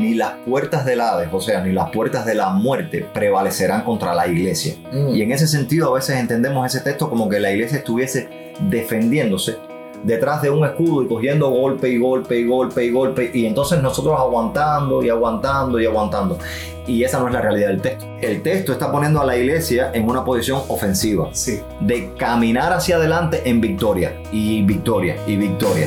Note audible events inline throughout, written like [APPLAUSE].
ni las puertas del Hades, o sea, ni las puertas de la muerte prevalecerán contra la iglesia. Mm. Y en ese sentido a veces entendemos ese texto como que la iglesia estuviese defendiéndose detrás de un escudo y cogiendo golpe y golpe y golpe y golpe y entonces nosotros aguantando y aguantando y aguantando. Y esa no es la realidad del texto. El texto está poniendo a la iglesia en una posición ofensiva Sí. de caminar hacia adelante en victoria y victoria y victoria.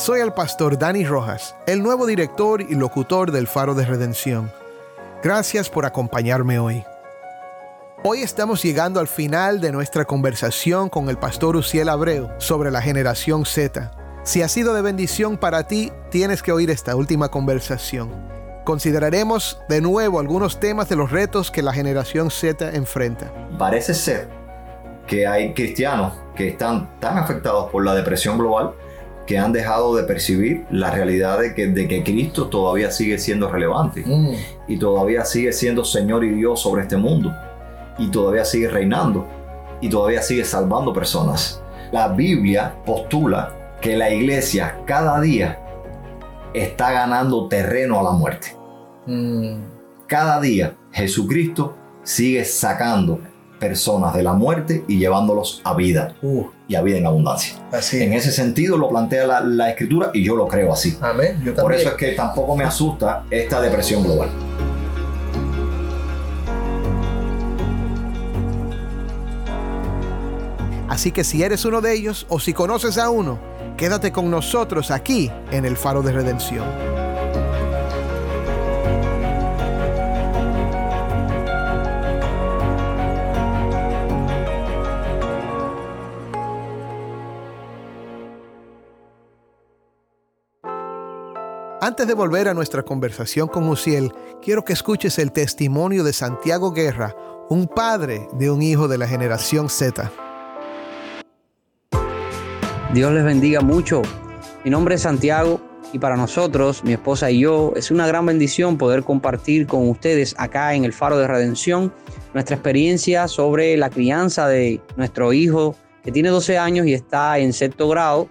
Soy el pastor Dani Rojas, el nuevo director y locutor del faro de redención. Gracias por acompañarme hoy. Hoy estamos llegando al final de nuestra conversación con el pastor Uciel Abreu sobre la generación Z. Si ha sido de bendición para ti, tienes que oír esta última conversación. Consideraremos de nuevo algunos temas de los retos que la generación Z enfrenta. Parece ser que hay cristianos que están tan afectados por la depresión global que han dejado de percibir la realidad de que, de que Cristo todavía sigue siendo relevante Mm. y todavía sigue siendo Señor y Dios sobre este mundo y todavía sigue reinando y todavía sigue salvando personas. La Biblia postula que la iglesia cada día está ganando terreno a la muerte. Mm. Cada día Jesucristo sigue sacando personas de la muerte y llevándolos a vida Uh, y a vida en abundancia. así. En ese sentido lo plantea la, la escritura y yo lo creo así. Amén. Yo Por eso es que tampoco me asusta esta depresión global. Así que si eres uno de ellos o si conoces a uno, quédate con nosotros aquí en el Faro de Redención. Antes de volver a nuestra conversación con Uciel, quiero que escuches el testimonio de Santiago Guerra, un padre de un hijo de la generación Z. Dios les bendiga mucho. Mi nombre es Santiago y para nosotros, mi esposa y yo, es una gran bendición poder compartir con ustedes acá en el Faro de Redención nuestra experiencia sobre la crianza de nuestro hijo que tiene 12 años y está en sexto grado,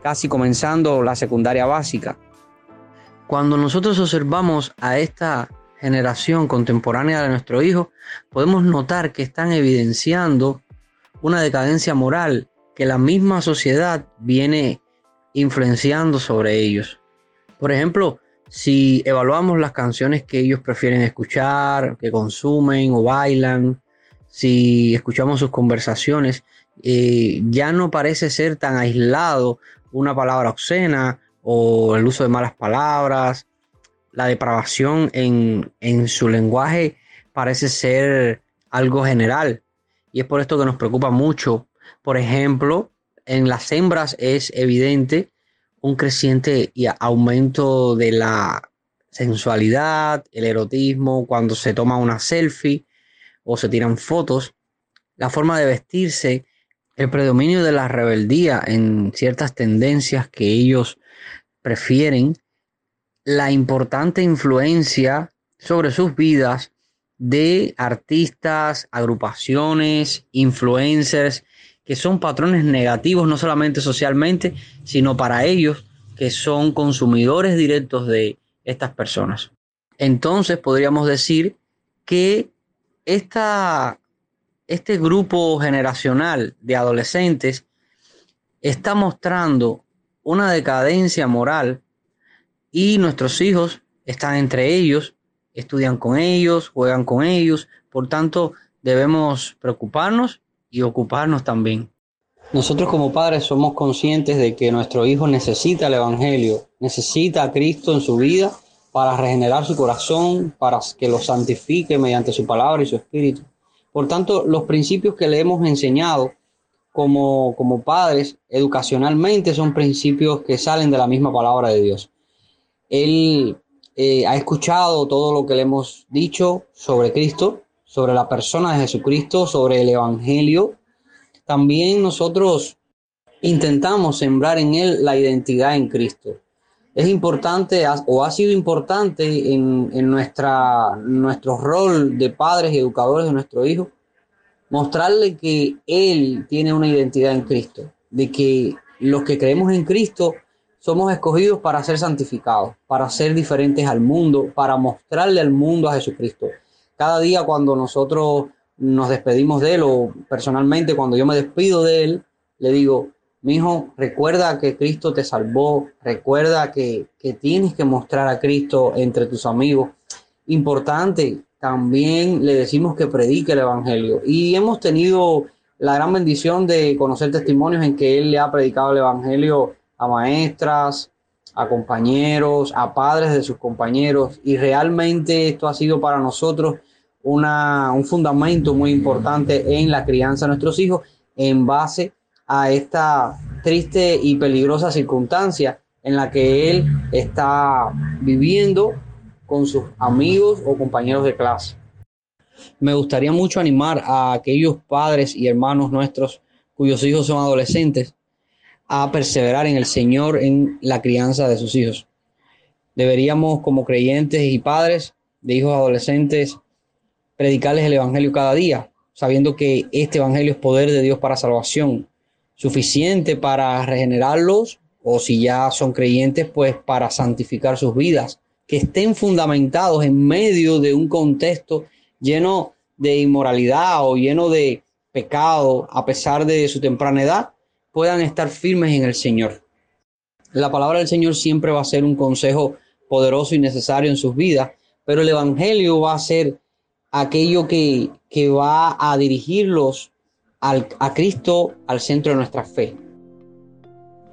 casi comenzando la secundaria básica. Cuando nosotros observamos a esta generación contemporánea de nuestro hijo, podemos notar que están evidenciando una decadencia moral que la misma sociedad viene influenciando sobre ellos. Por ejemplo, si evaluamos las canciones que ellos prefieren escuchar, que consumen o bailan, si escuchamos sus conversaciones, eh, ya no parece ser tan aislado una palabra obscena o el uso de malas palabras. La depravación en, en su lenguaje parece ser algo general. Y es por esto que nos preocupa mucho por ejemplo, en las hembras es evidente un creciente y aumento de la sensualidad, el erotismo, cuando se toma una selfie o se tiran fotos, la forma de vestirse, el predominio de la rebeldía en ciertas tendencias que ellos prefieren, la importante influencia sobre sus vidas de artistas, agrupaciones, influencers, que son patrones negativos no solamente socialmente, sino para ellos que son consumidores directos de estas personas. Entonces podríamos decir que esta, este grupo generacional de adolescentes está mostrando una decadencia moral y nuestros hijos están entre ellos, estudian con ellos, juegan con ellos, por tanto debemos preocuparnos y ocuparnos también. Nosotros como padres somos conscientes de que nuestro hijo necesita el Evangelio, necesita a Cristo en su vida para regenerar su corazón, para que lo santifique mediante su palabra y su espíritu. Por tanto, los principios que le hemos enseñado como, como padres educacionalmente son principios que salen de la misma palabra de Dios. Él eh, ha escuchado todo lo que le hemos dicho sobre Cristo, sobre la persona de Jesucristo, sobre el Evangelio. También nosotros intentamos sembrar en él la identidad en Cristo. Es importante o ha sido importante en, en nuestra, nuestro rol de padres y educadores de nuestro hijo mostrarle que Él tiene una identidad en Cristo, de que los que creemos en Cristo somos escogidos para ser santificados, para ser diferentes al mundo, para mostrarle al mundo a Jesucristo. Cada día cuando nosotros nos despedimos de Él o personalmente cuando yo me despido de Él, le digo, mi hijo, recuerda que Cristo te salvó, recuerda que, que tienes que mostrar a Cristo entre tus amigos. Importante, también le decimos que predique el Evangelio. Y hemos tenido la gran bendición de conocer testimonios en que él le ha predicado el Evangelio a maestras, a compañeros, a padres de sus compañeros. Y realmente esto ha sido para nosotros una, un fundamento muy importante en la crianza de nuestros hijos en base a esta triste y peligrosa circunstancia en la que él está viviendo con sus amigos o compañeros de clase. Me gustaría mucho animar a aquellos padres y hermanos nuestros cuyos hijos son adolescentes a perseverar en el Señor en la crianza de sus hijos. Deberíamos como creyentes y padres de hijos adolescentes predicarles el Evangelio cada día, sabiendo que este Evangelio es poder de Dios para salvación, suficiente para regenerarlos o si ya son creyentes, pues para santificar sus vidas que estén fundamentados en medio de un contexto lleno de inmoralidad o lleno de pecado a pesar de su temprana edad, puedan estar firmes en el Señor. La palabra del Señor siempre va a ser un consejo poderoso y necesario en sus vidas, pero el Evangelio va a ser aquello que, que va a dirigirlos al, a Cristo al centro de nuestra fe.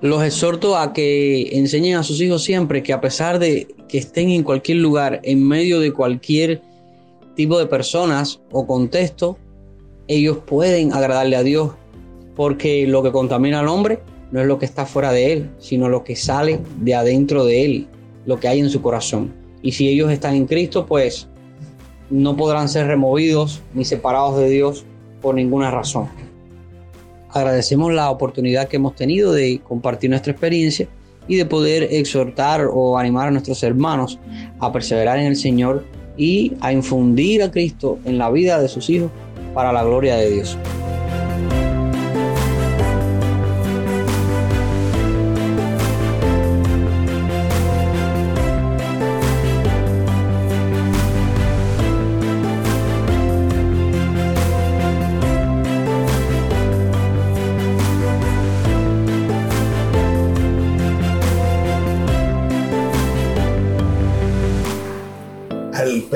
Los exhorto a que enseñen a sus hijos siempre que a pesar de que estén en cualquier lugar, en medio de cualquier tipo de personas o contexto, ellos pueden agradarle a Dios, porque lo que contamina al hombre no es lo que está fuera de él, sino lo que sale de adentro de él, lo que hay en su corazón. Y si ellos están en Cristo, pues no podrán ser removidos ni separados de Dios por ninguna razón agradecemos la oportunidad que hemos tenido de compartir nuestra experiencia y de poder exhortar o animar a nuestros hermanos a perseverar en el Señor y a infundir a Cristo en la vida de sus hijos para la gloria de Dios.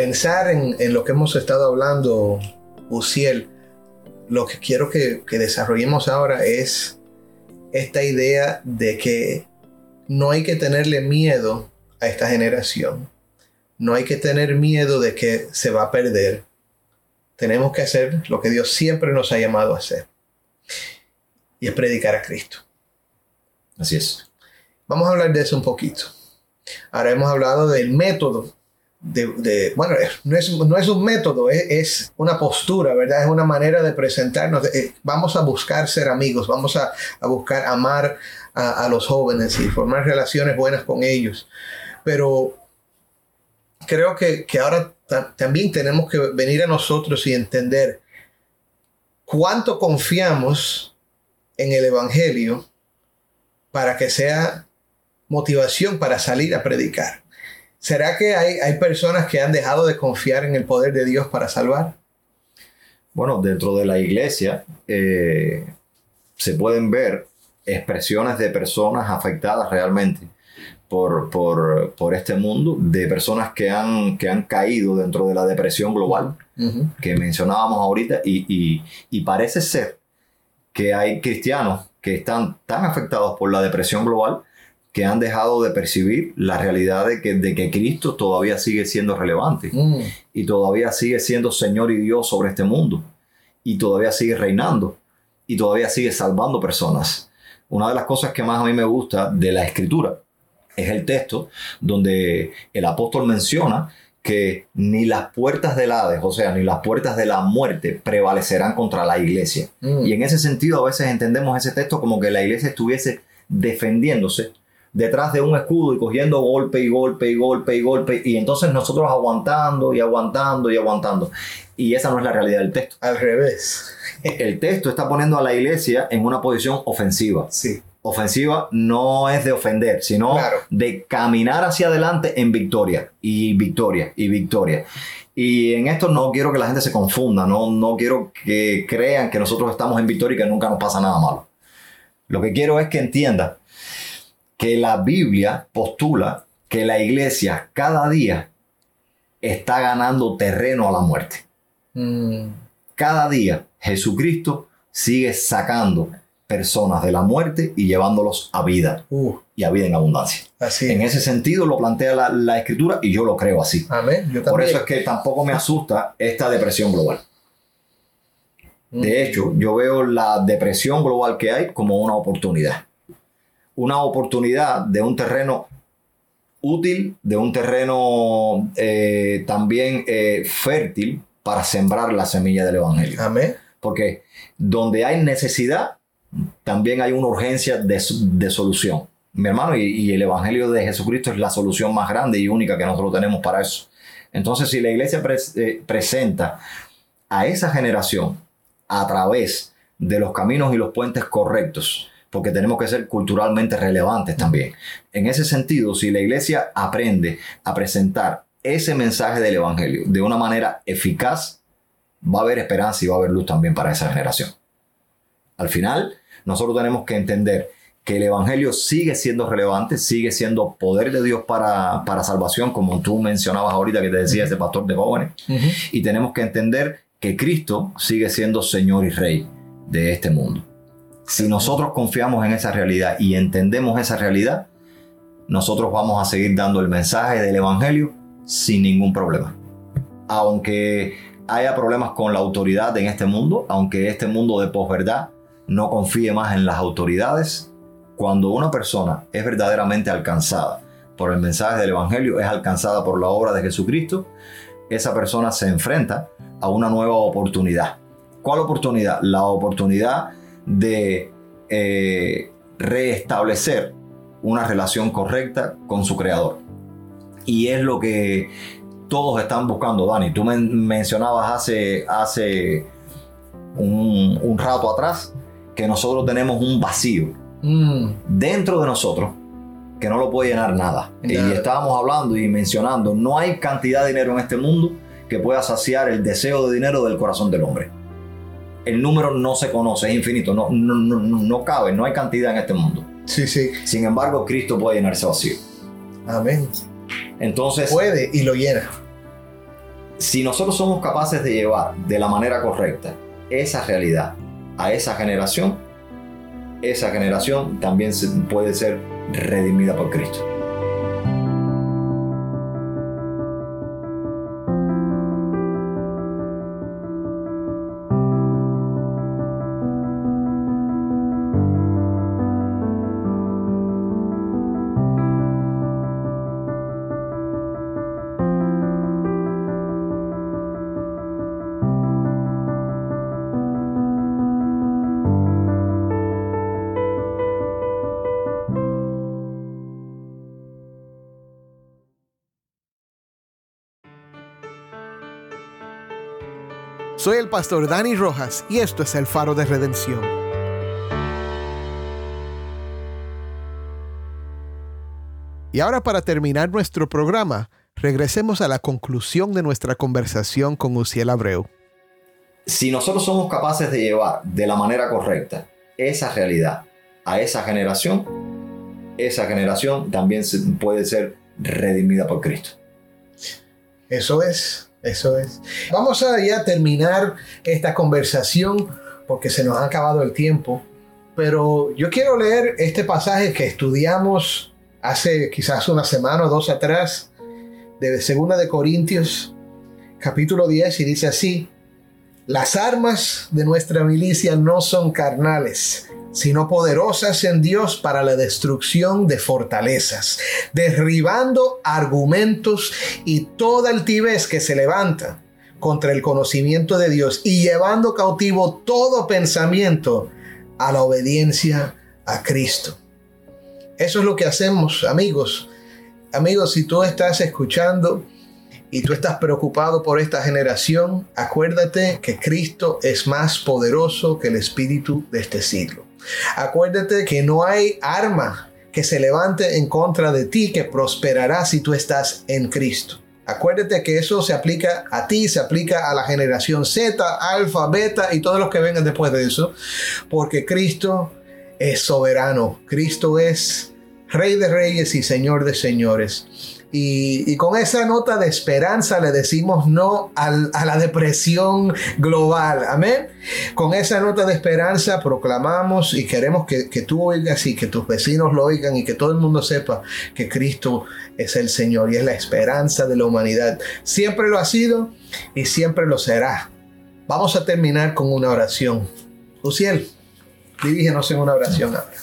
Pensar en, lo que hemos estado hablando, Uciel, lo que quiero que, que desarrollemos ahora es esta idea de que no hay que tenerle miedo a esta generación. No hay que tener miedo de que se va a perder. Tenemos que hacer lo que Dios siempre nos ha llamado a hacer. Y es predicar a Cristo. Así es. Vamos a hablar de eso un poquito. Ahora hemos hablado del método de, bueno, no es, no es un método, es, una postura, ¿verdad? Es una manera de presentarnos. Eh, vamos a buscar ser amigos, vamos a, buscar amar a, los jóvenes y formar relaciones buenas con ellos. Pero creo que, ahora también tenemos que venir a nosotros y entender cuánto confiamos en el Evangelio para que sea motivación para salir a predicar. ¿Será que hay, hay personas que han dejado de confiar en el poder de Dios para salvar? Bueno, dentro de la iglesia eh, se pueden ver expresiones de personas afectadas realmente por, por, este mundo, de personas que han, que han caído dentro de la depresión global que mencionábamos ahorita y, y, parece ser que hay cristianos que están tan afectados por la depresión global que han dejado de percibir la realidad de que, de que Cristo todavía sigue siendo relevante Mm. y todavía sigue siendo Señor y Dios sobre este mundo y todavía sigue reinando y todavía sigue salvando personas. Una de las cosas que más a mí me gusta de la escritura es el texto donde el apóstol menciona que ni las puertas del Hades, o sea, ni las puertas de la muerte prevalecerán contra la iglesia. Mm. Y en ese sentido a veces entendemos ese texto como que la iglesia estuviese defendiéndose detrás de un escudo y cogiendo golpe y golpe y golpe y golpe y entonces nosotros aguantando y aguantando y aguantando. Y esa no es la realidad del texto. Al revés. [LAUGHS] El texto está poniendo a la iglesia en una posición ofensiva. Sí. Ofensiva no es de ofender, sino Claro. de caminar hacia adelante en victoria y victoria y victoria. Y en esto no quiero que la gente se confunda, no, no quiero que crean que nosotros estamos en victoria y que nunca nos pasa nada malo. Lo que quiero es que entienda que la Biblia postula que la iglesia cada día está ganando terreno a la muerte. Mm. Cada día Jesucristo sigue sacando personas de la muerte y llevándolos a vida Uh, y a vida en abundancia. así. En ese sentido lo plantea la, la escritura y yo lo creo así. Amén. Yo. Por eso es que tampoco me asusta esta depresión global. Mm. De hecho, yo veo la depresión global que hay como una oportunidad. Una oportunidad de un terreno útil, de un terreno eh, también eh, fértil para sembrar la semilla del Evangelio. Amén. Porque donde hay necesidad, también hay una urgencia de, de solución. Mi hermano, y, y el Evangelio de Jesucristo es la solución más grande y única que nosotros tenemos para eso. Entonces, si la iglesia eh, presenta a esa generación a través de los caminos y los puentes correctos, porque tenemos que ser culturalmente relevantes también. En ese sentido, si la iglesia aprende a presentar ese mensaje del Evangelio de una manera eficaz, va a haber esperanza y va a haber luz también para esa generación. Al final, nosotros tenemos que entender que el Evangelio sigue siendo relevante, sigue siendo poder de Dios para, para salvación, como tú mencionabas ahorita que te decía ese pastor de jóvenes, y tenemos que entender que Cristo sigue siendo Señor y Rey de este mundo. Si nosotros confiamos en esa realidad y entendemos esa realidad, nosotros vamos a seguir dando el mensaje del Evangelio sin ningún problema. Aunque haya problemas con la autoridad en este mundo, aunque este mundo de posverdad no confíe más en las autoridades, cuando una persona es verdaderamente alcanzada por el mensaje del Evangelio, es alcanzada por la obra de Jesucristo, esa persona se enfrenta a una nueva oportunidad. ¿Cuál oportunidad? La oportunidad de eh, restablecer una relación correcta con su creador. Y es lo que todos están buscando, Dani. Tú men- mencionabas hace, hace un, un rato atrás que nosotros tenemos un vacío Mm. dentro de nosotros que no lo puede llenar nada. Y estábamos hablando y mencionando, no hay cantidad de dinero en este mundo que pueda saciar el deseo de dinero del corazón del hombre. El número no se conoce, es infinito, no, no, no, no- cabe, no hay cantidad en este mundo. Sí, sí. Sin embargo, Cristo puede llenar ese vacío. Amén. Entonces, Puede y lo llena. si nosotros somos capaces de llevar de la manera correcta esa realidad a esa generación, esa generación también puede ser redimida por Cristo. El pastor Dani Rojas y esto es el faro de redención. Y ahora para terminar nuestro programa, regresemos a la conclusión de nuestra conversación con Uciel Abreu. Si nosotros somos capaces de llevar de la manera correcta esa realidad a esa generación, esa generación también puede ser redimida por Cristo. Eso es, eso es. Vamos a ya terminar esta conversación porque se nos ha acabado el tiempo. Pero yo quiero leer este pasaje que estudiamos hace quizás una semana o dos atrás de Segunda de Corintios, capítulo 10, y dice así, las armas de nuestra milicia no son carnales, sino poderosas en Dios para la destrucción de fortalezas, derribando argumentos y toda altivez que se levanta contra el conocimiento de Dios y llevando cautivo todo pensamiento a la obediencia a Cristo. Eso es lo que hacemos, amigos. Amigos, si tú estás escuchando y tú estás preocupado por esta generación, acuérdate que Cristo es más poderoso que el espíritu de este siglo. Acuérdate que no hay arma que se levante en contra de ti que prosperará si tú estás en Cristo. Acuérdate que eso se aplica a ti, se aplica a la generación Z, alfa, beta y todos los que vengan después de eso, porque Cristo es soberano, Cristo es Rey de Reyes y Señor de Señores. Y, con esa nota de esperanza le decimos no a la depresión global. Amén. Con esa nota de esperanza proclamamos y queremos que, que tú oigas y que tus vecinos lo oigan y que todo el mundo sepa que Cristo es el Señor y es la esperanza de la humanidad. Siempre lo ha sido y siempre lo será. Vamos a terminar con una oración. Luciel, dirígenos en una oración ahora.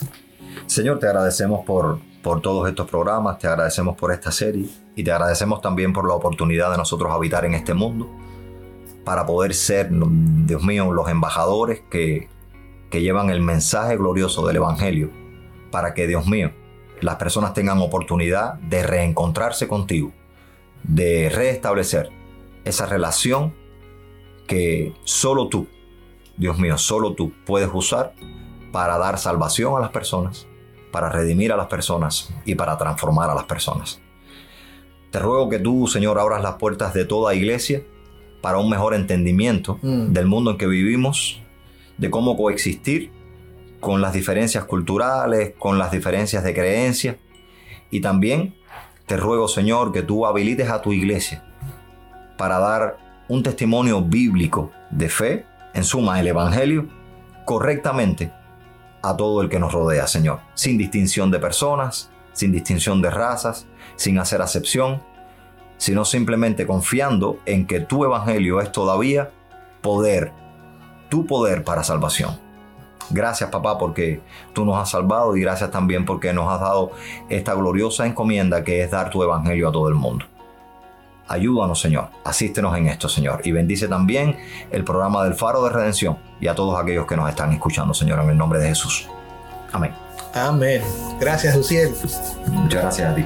Señor, te agradecemos por por todos estos programas, te agradecemos por esta serie y te agradecemos también por la oportunidad de nosotros habitar en este mundo para poder ser, Dios mío, los embajadores que, que llevan el mensaje glorioso del Evangelio para que, Dios mío, las personas tengan oportunidad de reencontrarse contigo, de restablecer esa relación que solo tú, Dios mío, solo tú puedes usar para dar salvación a las personas para redimir a las personas y para transformar a las personas. Te ruego que tú, Señor, abras las puertas de toda iglesia para un mejor entendimiento Mm. del mundo en que vivimos, de cómo coexistir con las diferencias culturales, con las diferencias de creencia. Y también te ruego, Señor, que tú habilites a tu iglesia para dar un testimonio bíblico de fe, en suma el Evangelio, correctamente a todo el que nos rodea, Señor, sin distinción de personas, sin distinción de razas, sin hacer acepción, sino simplemente confiando en que tu evangelio es todavía poder, tu poder para salvación. Gracias papá porque tú nos has salvado y gracias también porque nos has dado esta gloriosa encomienda que es dar tu evangelio a todo el mundo. Ayúdanos, Señor. Asístenos en esto, Señor. Y bendice también el programa del Faro de Redención y a todos aquellos que nos están escuchando, Señor, en el nombre de Jesús. Amén. Amén. Gracias, Luciel. Muchas gracias a ti.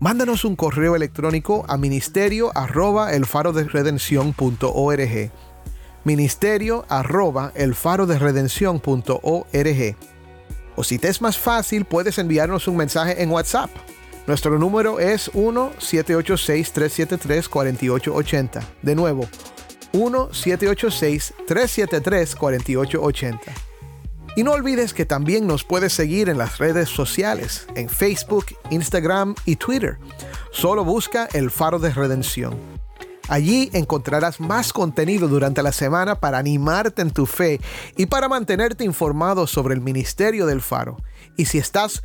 Mándanos un correo electrónico a ministerio arroba elfaroderedención.org. Ministerio arroba elfaroderedención.org. O si te es más fácil, puedes enviarnos un mensaje en WhatsApp. Nuestro número es 1-786-373-4880. De nuevo, 1-786-373-4880. Y no olvides que también nos puedes seguir en las redes sociales, en Facebook, Instagram y Twitter. Solo busca el faro de redención. Allí encontrarás más contenido durante la semana para animarte en tu fe y para mantenerte informado sobre el ministerio del faro. Y si estás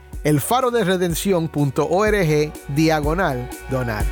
elfaroderedención.org diagonal donar.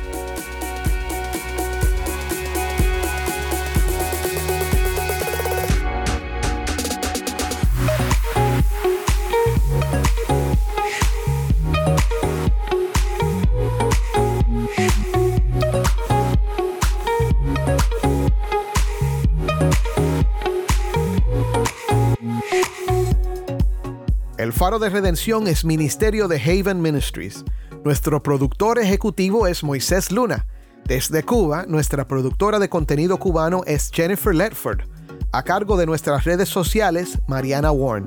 Faro de Redención es ministerio de Haven Ministries. Nuestro productor ejecutivo es Moisés Luna. Desde Cuba, nuestra productora de contenido cubano es Jennifer Ledford. A cargo de nuestras redes sociales, Mariana Warren.